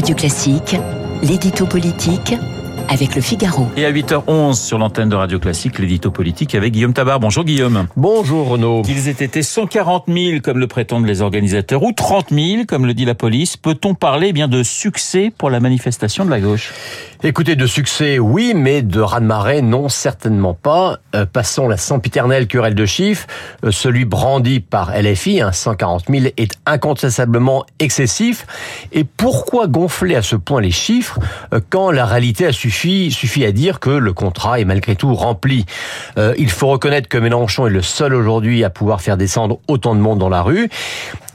Radio Classique, l'édito politique avec le Figaro. Et à 8h11 sur l'antenne de Radio Classique, l'édito politique avec Guillaume Tabar. Bonjour Guillaume. Bonjour Renaud. Qu'ils aient été 140 000 comme le prétendent les organisateurs ou 30 000 comme le dit la police, peut-on parler eh bien de succès pour la manifestation de la gauche? Écoutez, de succès, oui, mais de raz-de-marée, non, certainement pas. Euh, passons la sempiternelle querelle de chiffres. Euh, celui brandi par LFI, hein, 140 000, est incontestablement excessif. Et pourquoi gonfler à ce point les chiffres euh, quand la réalité a suffi, suffit à dire que le contrat est malgré tout rempli? Il faut reconnaître que Mélenchon est le seul aujourd'hui à pouvoir faire descendre autant de monde dans la rue.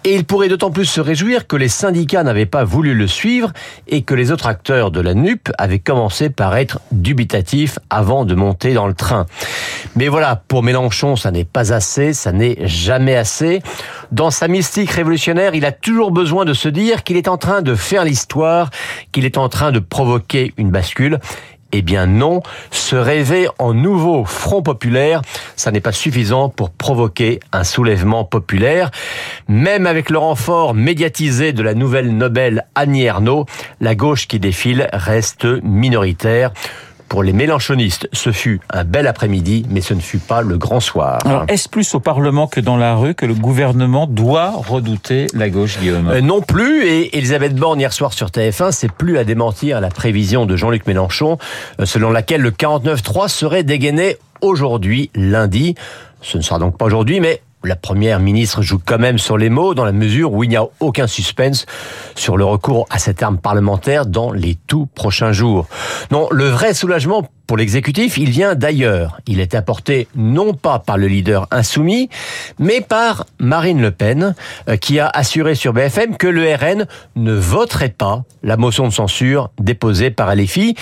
Et il pourrait d'autant plus se réjouir que les syndicats n'avaient pas voulu le suivre et que les autres acteurs de la NUP avaient commencé par être dubitatifs avant de monter dans le train. Mais voilà, pour Mélenchon, ça n'est pas assez, ça n'est jamais assez. Dans sa mystique révolutionnaire, il a toujours besoin de se dire qu'il est en train de faire l'histoire, qu'il est en train de provoquer une bascule. Eh bien non, se rêver en nouveau front populaire, ça n'est pas suffisant pour provoquer un soulèvement populaire. Même avec le renfort médiatisé de la nouvelle Nobel Annie Ernaux, la gauche qui défile reste minoritaire. Pour les mélanchonistes, ce fut un bel après-midi, mais ce ne fut pas le grand soir. Alors, est-ce plus au Parlement que dans la rue que le gouvernement doit redouter la gauche, Guillaume euh, Non plus, et Elisabeth Borne hier soir sur TF1, c'est plus à démentir la prévision de Jean-Luc Mélenchon, euh, selon laquelle le 49-3 serait dégainé aujourd'hui, lundi. Ce ne sera donc pas aujourd'hui, mais la première ministre joue quand même sur les mots dans la mesure où il n'y a aucun suspense sur le recours à cette arme parlementaire dans les tout prochains jours. Non, le vrai soulagement pour l'exécutif, il vient d'ailleurs. Il est apporté non pas par le leader insoumis, mais par Marine Le Pen, euh, qui a assuré sur BFM que le RN ne voterait pas la motion de censure déposée par LFI.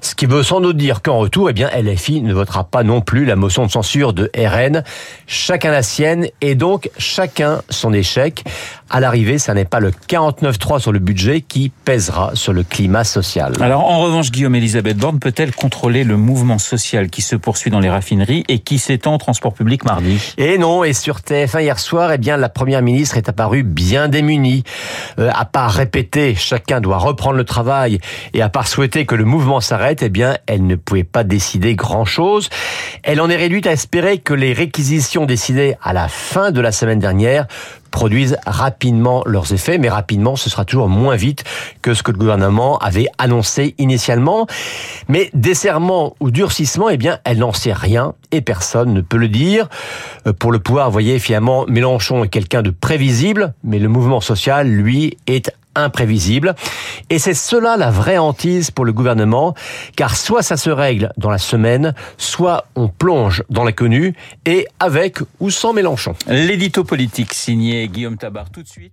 Ce qui veut sans doute dire qu'en retour, eh bien, LFI ne votera pas non plus la motion de censure de RN. Chacun la sienne et donc chacun son échec. À l'arrivée, ça n'est pas le 49-3 sur le budget qui pèsera sur le climat social. Alors, en revanche, Guillaume Elisabeth Borne peut-elle contrôler le mouvement social qui se poursuit dans les raffineries et qui s'étend au transport public mardi Et non, et sur TF1 hier soir, eh bien, la première ministre est apparue bien démunie. Euh, à part répéter, chacun doit reprendre le travail, et à part souhaiter que le mouvement s'arrête, eh bien, elle ne pouvait pas décider grand-chose. Elle en est réduite à espérer que les réquisitions décidées à la fin de la semaine dernière produisent rapidement leurs effets, mais rapidement, ce sera toujours moins vite que ce que le gouvernement avait annoncé initialement. Mais desserrement ou durcissement, eh bien, elle n'en sait rien et personne ne peut le dire. Euh, pour le pouvoir, vous voyez, finalement, Mélenchon est quelqu'un de prévisible, mais le mouvement social, lui, est imprévisible. Et c'est cela la vraie hantise pour le gouvernement, car soit ça se règle dans la semaine, soit on plonge dans l'inconnu, et avec ou sans Mélenchon. L'édito politique signé Guillaume Tabar tout de suite.